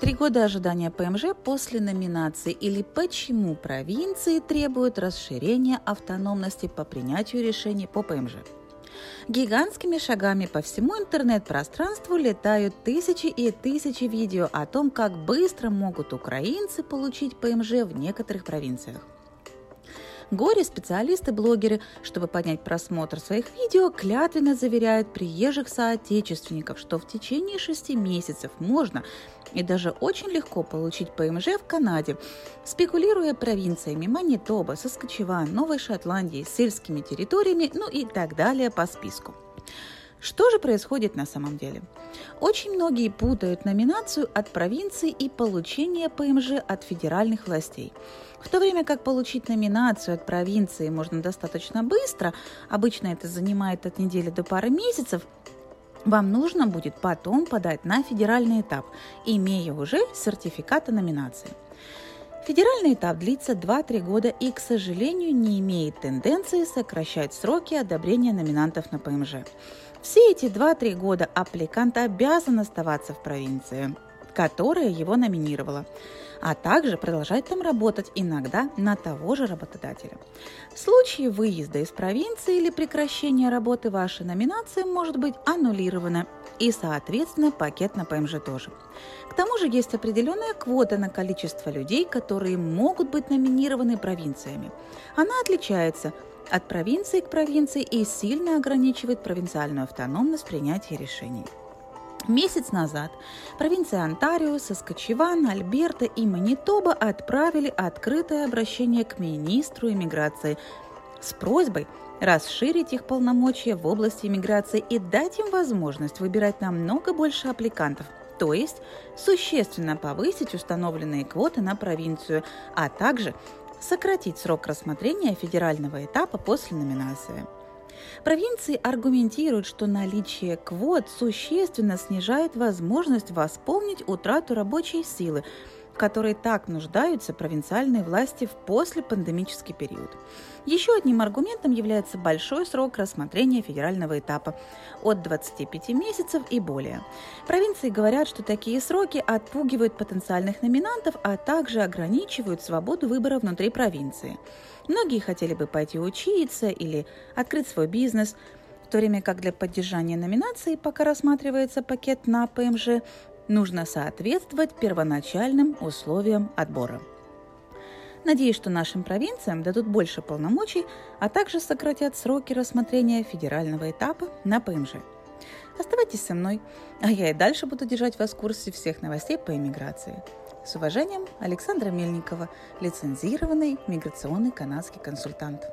Три года ожидания ПМЖ после номинации или почему провинции требуют расширения автономности по принятию решений по ПМЖ. Гигантскими шагами по всему интернет-пространству летают тысячи и тысячи видео о том, как быстро могут украинцы получить ПМЖ в некоторых провинциях. Горе-специалисты-блогеры, чтобы поднять просмотр своих видео, клятвенно заверяют приезжих соотечественников, что в течение шести месяцев можно и даже очень легко получить ПМЖ в Канаде, спекулируя провинциями Манитоба, Соскочеван, Новой Шотландии, сельскими территориями, ну и так далее по списку. Что же происходит на самом деле? Очень многие путают номинацию от провинции и получение ПМЖ от федеральных властей. В то время как получить номинацию от провинции можно достаточно быстро, обычно это занимает от недели до пары месяцев, вам нужно будет потом подать на федеральный этап, имея уже сертификат о номинации. Федеральный этап длится 2-3 года и, к сожалению, не имеет тенденции сокращать сроки одобрения номинантов на ПМЖ. Все эти 2-3 года аппликант обязан оставаться в провинции, которая его номинировала а также продолжать там работать иногда на того же работодателя. В случае выезда из провинции или прекращения работы ваша номинация может быть аннулирована и, соответственно, пакет на ПМЖ тоже. К тому же есть определенная квота на количество людей, которые могут быть номинированы провинциями. Она отличается от провинции к провинции и сильно ограничивает провинциальную автономность принятия решений. Месяц назад провинции Онтарио, Саскачеван, Альберта и Манитоба отправили открытое обращение к министру иммиграции с просьбой расширить их полномочия в области иммиграции и дать им возможность выбирать намного больше аппликантов, то есть существенно повысить установленные квоты на провинцию, а также сократить срок рассмотрения федерального этапа после номинации. Провинции аргументируют, что наличие квот существенно снижает возможность восполнить утрату рабочей силы, в которой так нуждаются провинциальные власти в послепандемический период. Еще одним аргументом является большой срок рассмотрения федерального этапа от 25 месяцев и более. Провинции говорят, что такие сроки отпугивают потенциальных номинантов, а также ограничивают свободу выбора внутри провинции. Многие хотели бы пойти учиться или открыть свой бизнес, в то время как для поддержания номинации, пока рассматривается пакет на ПМЖ, нужно соответствовать первоначальным условиям отбора. Надеюсь, что нашим провинциям дадут больше полномочий, а также сократят сроки рассмотрения федерального этапа на ПМЖ. Оставайтесь со мной, а я и дальше буду держать вас в курсе всех новостей по иммиграции. С уважением, Александра Мельникова, лицензированный миграционный канадский консультант.